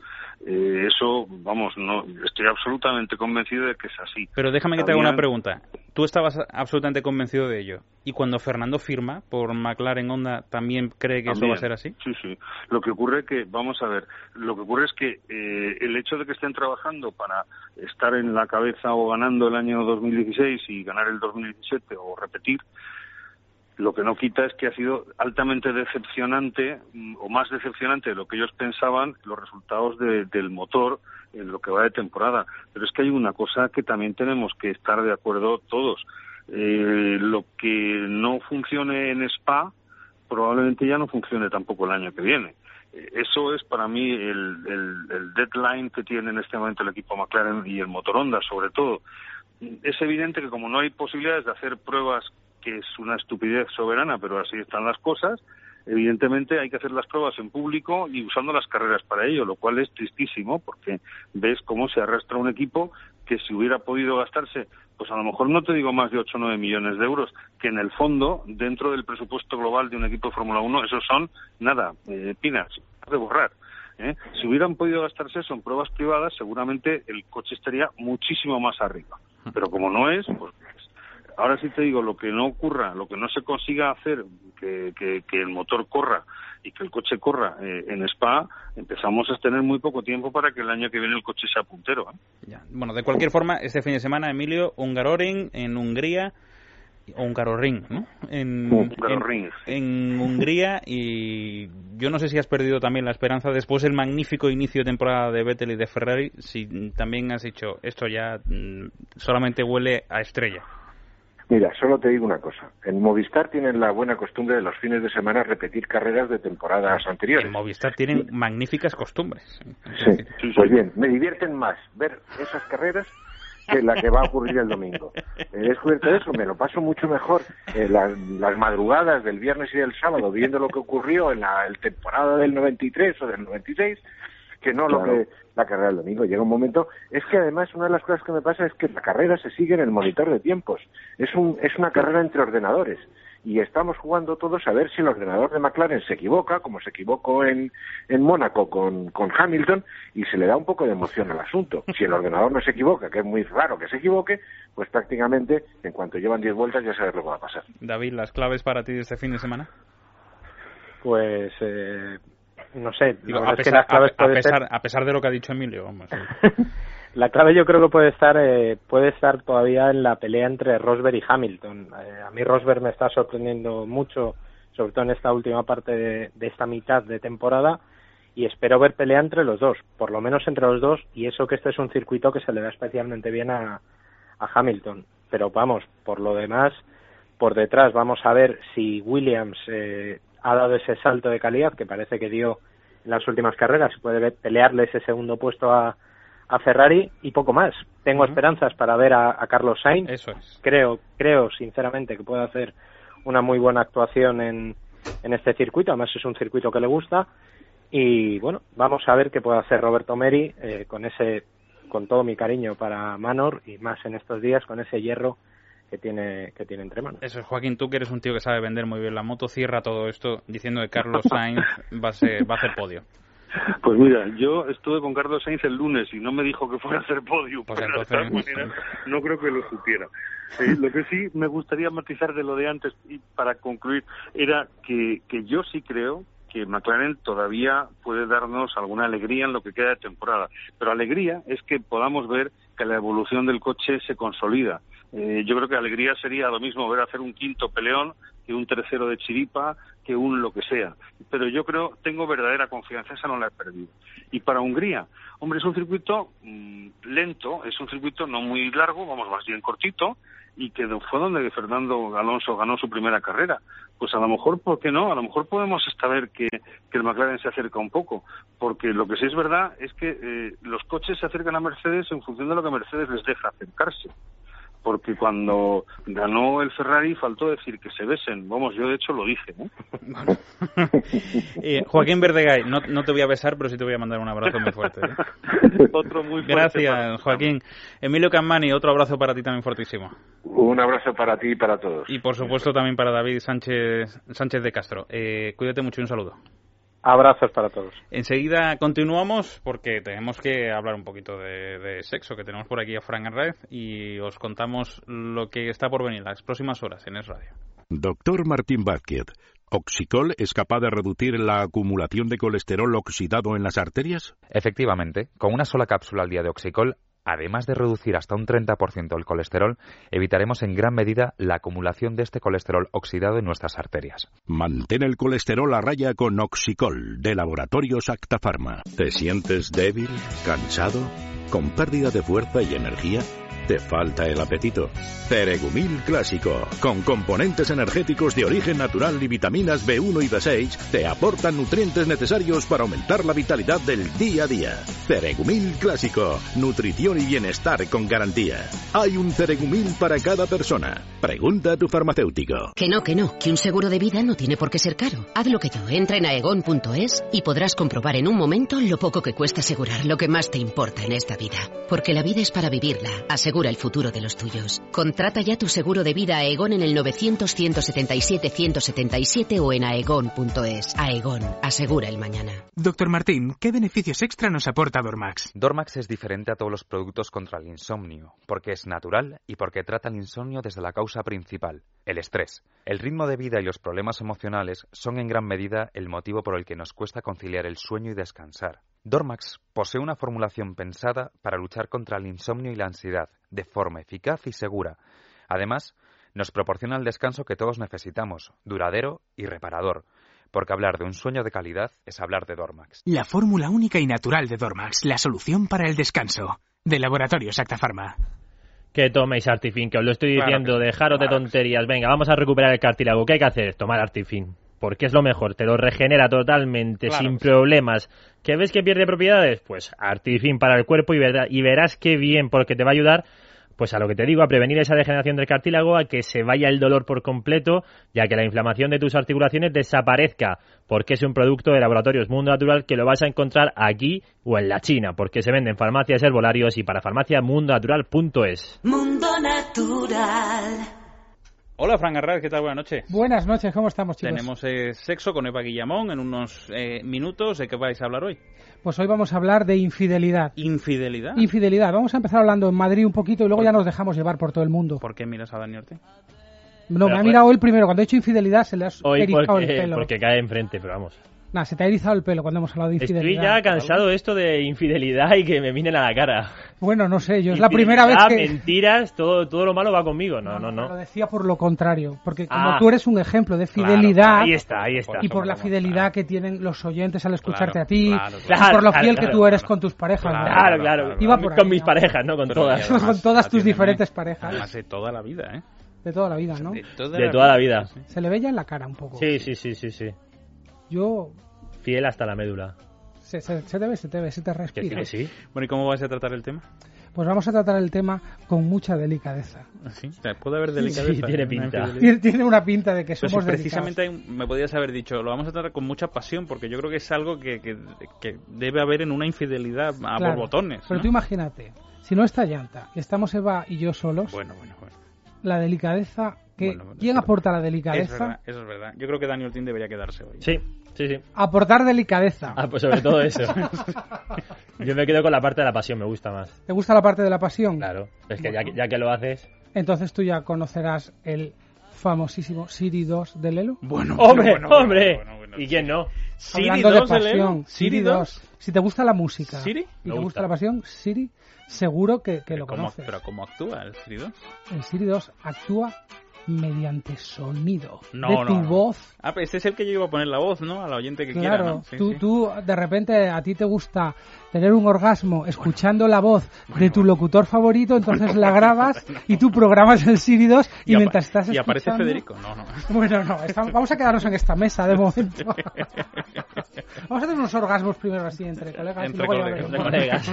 Eh, eso, vamos, no estoy absolutamente convencido de que es así. Pero déjame que te haga una pregunta. Tú estabas absolutamente convencido de ello. ¿Y cuando Fernando firma por McLaren Honda, también cree que eso va a ser así? Sí, sí. Lo que ocurre que, vamos a ver, lo que ocurre es que eh, el hecho de que estén trabajando para estar en la cabeza o ganando el año 2016 y ganar el 2017 o repetir, lo que no quita es que ha sido altamente decepcionante mm, o más decepcionante de lo que ellos pensaban los resultados del motor en lo que va de temporada. Pero es que hay una cosa que también tenemos que estar de acuerdo todos. Eh, lo que no funcione en Spa probablemente ya no funcione tampoco el año que viene. Eh, eso es para mí el, el deadline que tiene en este momento el equipo McLaren y el motor Honda, sobre todo. Es evidente que como no hay posibilidades de hacer pruebas que es una estupidez soberana, pero así están las cosas. Evidentemente hay que hacer las pruebas en público y usando las carreras para ello, lo cual es tristísimo porque ves cómo se arrastra un equipo que si hubiera podido gastarse, pues a lo mejor no te digo más de 8 o 9 millones de euros, que en el fondo, dentro del presupuesto global de un equipo de Fórmula 1, esos son nada, eh, pinas, de borrar. ¿eh? Si hubieran podido gastarse eso en pruebas privadas, seguramente el coche estaría muchísimo más arriba. Pero como no es, pues Ahora sí te digo, lo que no ocurra, lo que no se consiga hacer, que, el motor corra y que el coche corra eh, en Spa, empezamos a tener muy poco tiempo para que el año que viene el coche sea puntero. ¿eh? Bueno, de cualquier forma, este fin de semana, Emilio, Hungaroring en Hungría, o Hungaroring, ¿no? En, en, en, Hungría y yo no sé si has perdido también la esperanza después del magnífico inicio de temporada de Vettel y de Ferrari, si también has dicho esto ya mm, solamente huele a estrella. Mira, solo te digo una cosa. En Movistar tienen la buena costumbre de los fines de semana repetir carreras de temporadas anteriores. En Movistar tienen magníficas costumbres. Sí, pues bien, me divierten más ver esas carreras que la que va a ocurrir el domingo. He descubierto eso, me lo paso mucho mejor eh, las, madrugadas del viernes y del sábado viendo lo que ocurrió en la temporada del 93 o del 96 que no lo que la carrera del domingo. Llega un momento, es que además una de las cosas que me pasa es que la carrera se sigue en el monitor de tiempos. Es, un, es una carrera entre ordenadores y estamos jugando todos a ver si el ordenador de McLaren se equivoca, como se equivocó en, en Mónaco con, con Hamilton, y se le da un poco de emoción al asunto. Si el ordenador no se equivoca, que es muy raro que se equivoque, pues prácticamente en cuanto llevan 10 vueltas ya sabes lo que va a pasar. David, ¿las claves para ti de este fin de semana? Pues eh, no sé. a, pesar, de lo que ha dicho Emilio. la clave yo creo que puede estar eh, puede estar todavía en la pelea entre Rosberg y Hamilton. Eh, a mí Rosberg me está sorprendiendo mucho, sobre todo en esta última parte de, esta mitad de temporada y espero ver pelea entre los dos, por lo menos entre los dos, y eso que este es un circuito que se le da especialmente bien a, a Hamilton. Pero vamos, por lo demás, por detrás vamos a ver si Williams eh, ha dado ese salto de calidad que parece que dio en las últimas carreras. Puede pelearle ese segundo puesto a, a Ferrari y poco más. Tengo esperanzas para ver a, Carlos Sainz. Eso es. Creo, creo sinceramente que puede hacer una muy buena actuación en, en este circuito. Además es un circuito que le gusta. Y bueno, vamos a ver qué puede hacer Roberto Meri eh, con ese, con todo mi cariño para Manor y más en estos días con ese hierro que tiene, que tiene entre manos. Eso es, Joaquín, tú que eres un tío que sabe vender muy bien la moto, cierra todo esto diciendo que Carlos Sainz va a, ser, va a hacer podio. Pues mira, yo estuve con Carlos Sainz el lunes y no me dijo que fuera a hacer podio, pues no creo que lo supiera. lo que sí me gustaría matizar de lo de antes y para concluir era que, que yo sí creo que McLaren todavía puede darnos alguna alegría en lo que queda de temporada. Pero alegría es que podamos ver que la evolución del coche se consolida. Eh, yo creo que alegría sería lo mismo ver hacer un quinto peleón que un tercero de chiripa, que un lo que sea. Pero yo creo, tengo verdadera confianza, esa no la he perdido. Y para Hungría, hombre, es un circuito mm, lento, es un circuito no muy largo, vamos, más bien cortito, y que fue donde Fernando Alonso ganó su primera carrera. Pues a lo mejor, ¿por qué no? A lo mejor podemos saber que, que el McLaren se acerca un poco, porque lo que sí es verdad es que eh, los coches se acercan a Mercedes en función de lo que Mercedes les deja acercarse porque cuando ganó el Ferrari faltó decir que se besen. Vamos, yo de hecho lo dije. eh, Joaquín Verdegay, no, no, te voy a besar, pero sí te voy a mandar un abrazo muy fuerte. ¿eh? otro muy fuerte. Gracias, Joaquín. Emilio Cammani, otro abrazo para ti también fortísimo. Un abrazo para ti y para todos. Y por supuesto también para David Sánchez, Sánchez de Castro. Eh, cuídate mucho y un saludo. Abrazos para todos. Enseguida continuamos porque tenemos que hablar un poquito de, sexo, que tenemos por aquí a Frank Red y os contamos lo que está por venir las próximas horas en Es Radio. Doctor Martín Vázquez, ¿Oxicol es capaz de reducir la acumulación de colesterol oxidado en las arterias? Efectivamente, con una sola cápsula al día de Oxicol además de reducir hasta un 30% el colesterol, evitaremos en gran medida la acumulación de este colesterol oxidado en nuestras arterias. Mantén el colesterol a raya con Oxicol de Laboratorios Acta Pharma. ¿Te sientes débil, cansado, con pérdida de fuerza y energía? ¿Te falta el apetito? Ceregumil Clásico, con componentes energéticos de origen natural y vitaminas B1 y B6, te aportan nutrientes necesarios para aumentar la vitalidad del día a día. Ceregumil Clásico, nutrición y bienestar con garantía. Hay un Ceregumil para cada persona. Pregunta a tu farmacéutico. Que no, que no, que un seguro de vida no tiene por qué ser caro. Haz lo que yo, entra en aegon.es y podrás comprobar en un momento lo poco que cuesta asegurar lo que más te importa en esta vida. Porque la vida es para vivirla. Asegura el futuro de los tuyos. Contrata ya tu seguro de vida Aegon en el 900-177-177 o en aegon.es. Aegon, asegura el mañana. Doctor Martín, ¿qué beneficios extra nos aporta Dormax? Dormax es diferente a todos los productos contra el insomnio, porque es natural y porque trata el insomnio desde la causa principal, el estrés. El ritmo de vida y los problemas emocionales son en gran medida el motivo por el que nos cuesta conciliar el sueño y descansar. Dormax posee una formulación pensada para luchar contra el insomnio y la ansiedad de forma eficaz y segura. Además, nos proporciona el descanso que todos necesitamos, duradero y reparador, porque hablar de un sueño de calidad es hablar de Dormax. La fórmula única y natural de Dormax, la solución para el descanso. De Laboratorio Acta Pharma. Que toméis Artifin, que os lo estoy diciendo, dejaros de tonterías. Venga, vamos a recuperar el cartílago. ¿Qué hay que hacer? Tomar Artifin porque es lo mejor, te lo regenera totalmente, sin problemas. ¿Qué ves que pierde propiedades? Pues Artifin para el cuerpo y, y verás qué bien, porque te va a ayudar pues a lo que te digo, a prevenir esa degeneración del cartílago, a que se vaya el dolor por completo y a que la inflamación de tus articulaciones desaparezca, porque es un producto de laboratorios Mundo Natural que lo vas a encontrar aquí o en la China, porque se vende en farmacias herbolarios y para farmacia mundonatural.es. Mundo Natural. Hola, Fran Garral, ¿qué tal? Buenas noches. Buenas noches, ¿cómo estamos, chicos? Tenemos eh, sexo con Eva Guillamón en unos eh, minutos. ¿De qué vais a hablar hoy? Pues hoy vamos a hablar de infidelidad. ¿Infidelidad? Infidelidad. Vamos a empezar hablando en Madrid un poquito y luego ya nos dejamos llevar por todo el mundo. ¿Por qué miras a Dani Ortega? No, me ha mirado él primero. Cuando he hecho infidelidad se le ha hoy erizado el pelo. porque cae enfrente, pero vamos. Nada, se te ha erizado el pelo cuando hemos hablado de infidelidad. Estoy ya cansado esto de infidelidad y que me miren a la cara. Bueno, no sé, yo es la primera vez que... mentiras, todo, todo lo malo va conmigo. No, no, no. Lo decía por lo contrario, porque como ah. tú eres un ejemplo de fidelidad... ahí está, ahí está. Y por la fidelidad que tienen los oyentes al escucharte a ti, y por lo fiel que tú eres con tus parejas. Claro, claro. Iba por con mis parejas, ¿no? Con todas. con todas tus diferentes parejas. Además de toda la vida, ¿eh? De toda la vida, ¿no? De toda, la, vida. Se le ve ya en la cara un poco. Sí, sí, sí, sí, sí. Yo Fiel hasta la médula. Se, se, te ve, se te ve, se te respira. sí. Bueno, ¿y cómo vas a tratar el tema? Pues vamos a tratar el tema con mucha delicadeza. ¿Ah, ¿Sí? ¿Puede haber delicadeza? Sí, tiene pinta. Tiene, una pinta de que somos Pero precisamente me podías haber dicho, lo vamos a tratar con mucha pasión, porque yo creo que es algo que, que, debe haber en una infidelidad a por botones. Pero tú imagínate, si no está llanta, y estamos Eva y yo solos, bueno, bueno, bueno. La delicadeza ¿Quién aporta la delicadeza? Eso es, verdad, Yo creo que Daniel Tin debería quedarse hoy. Sí, sí, sí. Aportar delicadeza. Ah, pues sobre todo eso. Yo me quedo con la parte de la pasión, me gusta más. ¿Te gusta la parte de la pasión? Claro, es que ya, que lo haces... Entonces tú ya conocerás el famosísimo Siri 2 de Lelo. Bueno, hombre, hombre. ¿Y quién no? Siri 2 de pasión, Siri 2. Si te gusta la música ¿Siri? y te gusta la pasión, Siri seguro que, que lo conoces. Pero ¿cómo actúa el Siri 2? El Siri 2 actúa mediante sonido de tu voz. Ah, pues ese es el que yo iba a poner la voz, ¿no? A la oyente que quiera, ¿no? tú, tú, de repente, a ti te gusta tener un orgasmo escuchando la voz de tu locutor favorito, entonces la grabas y tú programas el Siri 2 y, mientras estás Y aparece Federico, no, no. Bueno, no, vamos a quedarnos en esta mesa de momento. vamos a tener unos orgasmos primero así entre colegas entre colegas.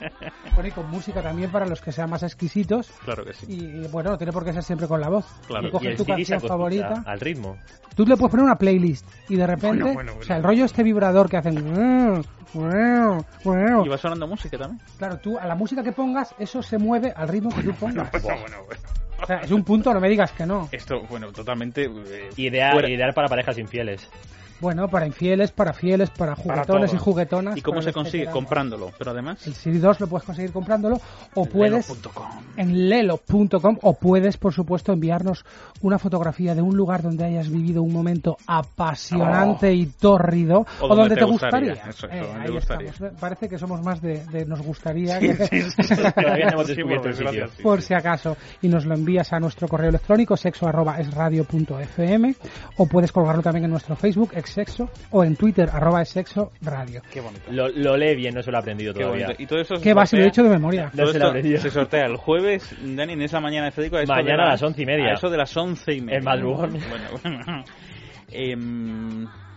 Bueno, y con música también para los que sean más exquisitos. Claro que sí. Y, bueno, no tiene por qué ser siempre con la voz. Claro. Y coges tu canción favorita. Al ritmo. Tú le puedes poner una playlist y de repente, o sea, el rollo este vibrador que hacen. Y va sonando música también. Claro, tú a la música que pongas, eso se mueve al ritmo que tú pongas. O sea, es un punto, no me digas que no. Esto, bueno, totalmente. Eh, ideal, ideal para parejas infieles. Bueno, para infieles, para fieles, para juguetones y juguetonas. ¿Y cómo se consigue? Comprándolo, pero además... El Siri 2 lo puedes conseguir comprándolo o puedes... En lelo.com o puedes, por supuesto, enviarnos una fotografía de un lugar donde hayas vivido un momento apasionante y tórrido o, donde, te, gustaría. Eh, ahí Estamos. Parece que somos más de, nos gustaría. que... por si acaso. Y nos lo envías a nuestro correo electrónico sexo arroba es o puedes colgarlo también en nuestro Facebook sexo o en Twitter arroba es sexo radio. Qué bonito. Lo, lee bien, no se lo ha aprendido todavía. ¿Y todo eso ¿Qué va? Si lo he hecho de memoria. No se, se sortea el jueves, Dani, en esa mañana de a Mañana a las once y media. A eso de las once y media. En madrugón. Bueno, bueno. eh,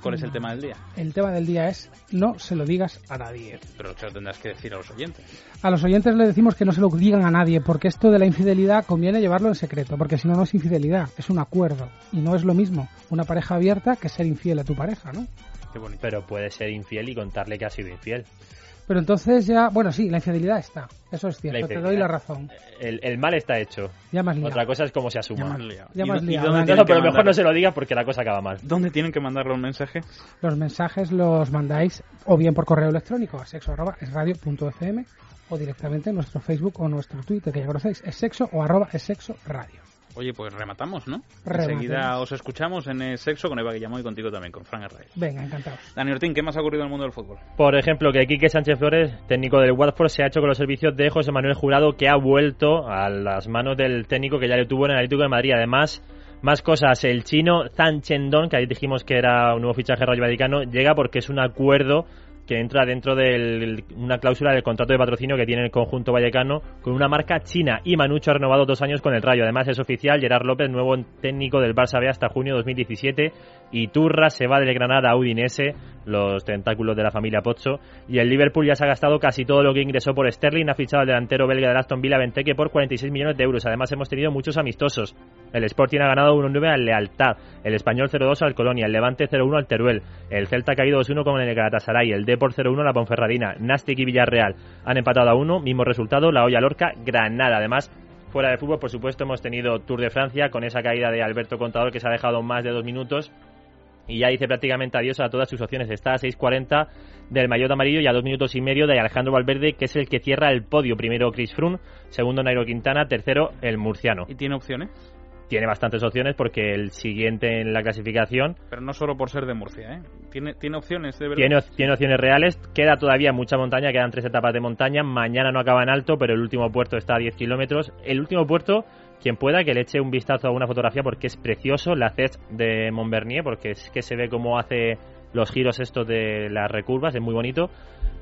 ¿Cuál es el tema del día? El tema del día es no se lo digas a nadie. Pero se lo tendrás que decir a los oyentes. A los oyentes le decimos que no se lo digan a nadie, porque esto de la infidelidad conviene llevarlo en secreto, porque si no, no es infidelidad, es un acuerdo. Y no es lo mismo una pareja abierta que ser infiel a tu pareja, ¿no? Qué bonito. Pero puede ser infiel y contarle que ha sido infiel. Pero entonces ya, bueno, sí, la infidelidad está. Eso es cierto, te doy la razón. El, mal está hecho. Ya más Otra cosa es cómo se asuma. Ya más liado. pero mejor no se lo digas porque la cosa acaba mal. ¿Dónde tienen que mandar los mensajes? Los mensajes los mandáis o bien por correo electrónico a sexo arroba o directamente en nuestro Facebook o nuestro Twitter, que ya conocéis, es sexo o arroba es sexo radio. Oye, pues rematamos, ¿no? Enseguida os escuchamos en el sexo con Eva Guillamón y contigo también, con Fran Arraiz. Venga, encantado. Dani Ortín, ¿qué más ha ocurrido en el mundo del fútbol? Por ejemplo, que Quique Sánchez Flores, técnico del Watford, se ha hecho con los servicios de José Manuel Jurado, que ha vuelto a las manos del técnico que ya le tuvo en el Atlético de Madrid. Además, más cosas, el chino Zan Chendon, que ahí dijimos que era un nuevo fichaje Rayo Vaticano, llega porque es un acuerdo que entra dentro de una cláusula del contrato de patrocinio que tiene el conjunto vallecano con una marca china. Y Manucho ha renovado dos años con el Rayo. Además es oficial, Gerard López, nuevo técnico del Barça B hasta junio de 2017 y Turra se va del Granada a Udinese, los tentáculos de la familia Pozzo. Y el Liverpool ya se ha gastado casi todo lo que ingresó por Sterling, ha fichado al delantero belga de Aston Villa Benteke por 46 millones de euros. Además hemos tenido muchos amistosos. El Sporting ha ganado 1-9 al Lealtad, el Español 0-2 al Colonia, el Levante 0-1 al Teruel, el Celta ha caído 2-1 con el Galatasaray, el por 0-1 la Ponferradina. Nastic y Villarreal han empatado a 1, mismo resultado. La Olla Lorca, Granada. Además, fuera de fútbol, por supuesto, hemos tenido Tour de Francia con esa caída de Alberto Contador que se ha dejado más de dos minutos. Y ya dice prácticamente adiós a todas sus opciones. Está a 6.40 del Mayotte amarillo y a dos minutos y medio de Alejandro Valverde, que es el que cierra el podio. Primero Chris Froome, segundo Nairo Quintana, tercero el murciano. ¿Y tiene opciones? Tiene bastantes opciones porque el siguiente en la clasificación. Pero no solo por ser de Murcia, ¿eh? Tiene, tiene opciones, de verdad. Tiene, tiene opciones reales. Queda todavía mucha montaña, quedan tres etapas de montaña. Mañana no acaba en alto, pero el último puerto está a 10 kilómetros. El último puerto, quien pueda, que le eche un vistazo a una fotografía porque es precioso. La CES de Montbernier, porque es que se ve cómo hace los giros estos de las recurvas, es muy bonito.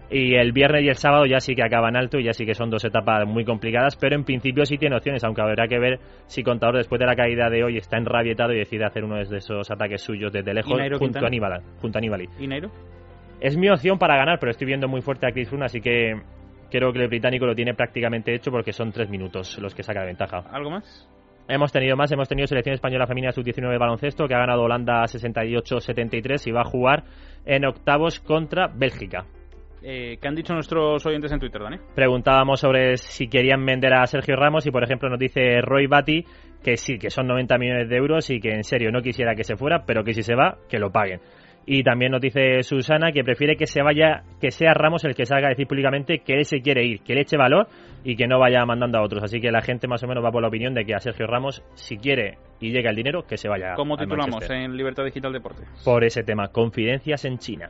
Y el viernes y el sábado ya sí que acaban alto y ya sí que son dos etapas muy complicadas, pero en principio sí tiene opciones, aunque habrá que ver si Contador después de la caída de hoy está enrabietado y decide hacer uno de esos ataques suyos desde lejos junto a, Aníbal, junto a Aníbal. ¿Y Nairo? Es mi opción para ganar, pero estoy viendo muy fuerte a Chris Froome, así que creo que el británico lo tiene prácticamente hecho porque son tres minutos los que saca de ventaja. ¿Algo más? Hemos tenido más, hemos tenido selección española femenina sub-19 de baloncesto que ha ganado Holanda 68-73 y va a jugar en octavos contra Bélgica. Eh, ¿Qué han dicho nuestros oyentes en Twitter, Dani? Preguntábamos sobre si querían vender a Sergio Ramos y, por ejemplo, nos dice Roy Batty que sí, que son 90 millones de euros y que en serio no quisiera que se fuera, pero que si se va, que lo paguen. Y también nos dice Susana que prefiere que se vaya, que sea Ramos el que salga a decir públicamente que él se quiere ir, que le eche valor y que no vaya mandando a otros. Así que la gente más o menos va por la opinión de que a Sergio Ramos, si quiere y llega el dinero, que se vaya. ¿Cómo titulamos en Libertad Digital Deporte? Por ese tema, confidencias en China.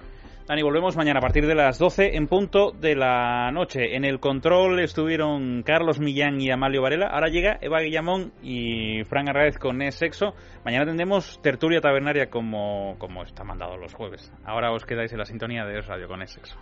Dani, volvemos mañana a partir de las 12 en punto de la noche. En el control estuvieron Carlos Millán y Amalio Varela. Ahora llega Eva Guillamón y Fran Arraez con Es Sexo. Mañana tendremos tertulia tabernaria como, como está mandado los jueves. Ahora os quedáis en la sintonía de Es Radio con Es Sexo.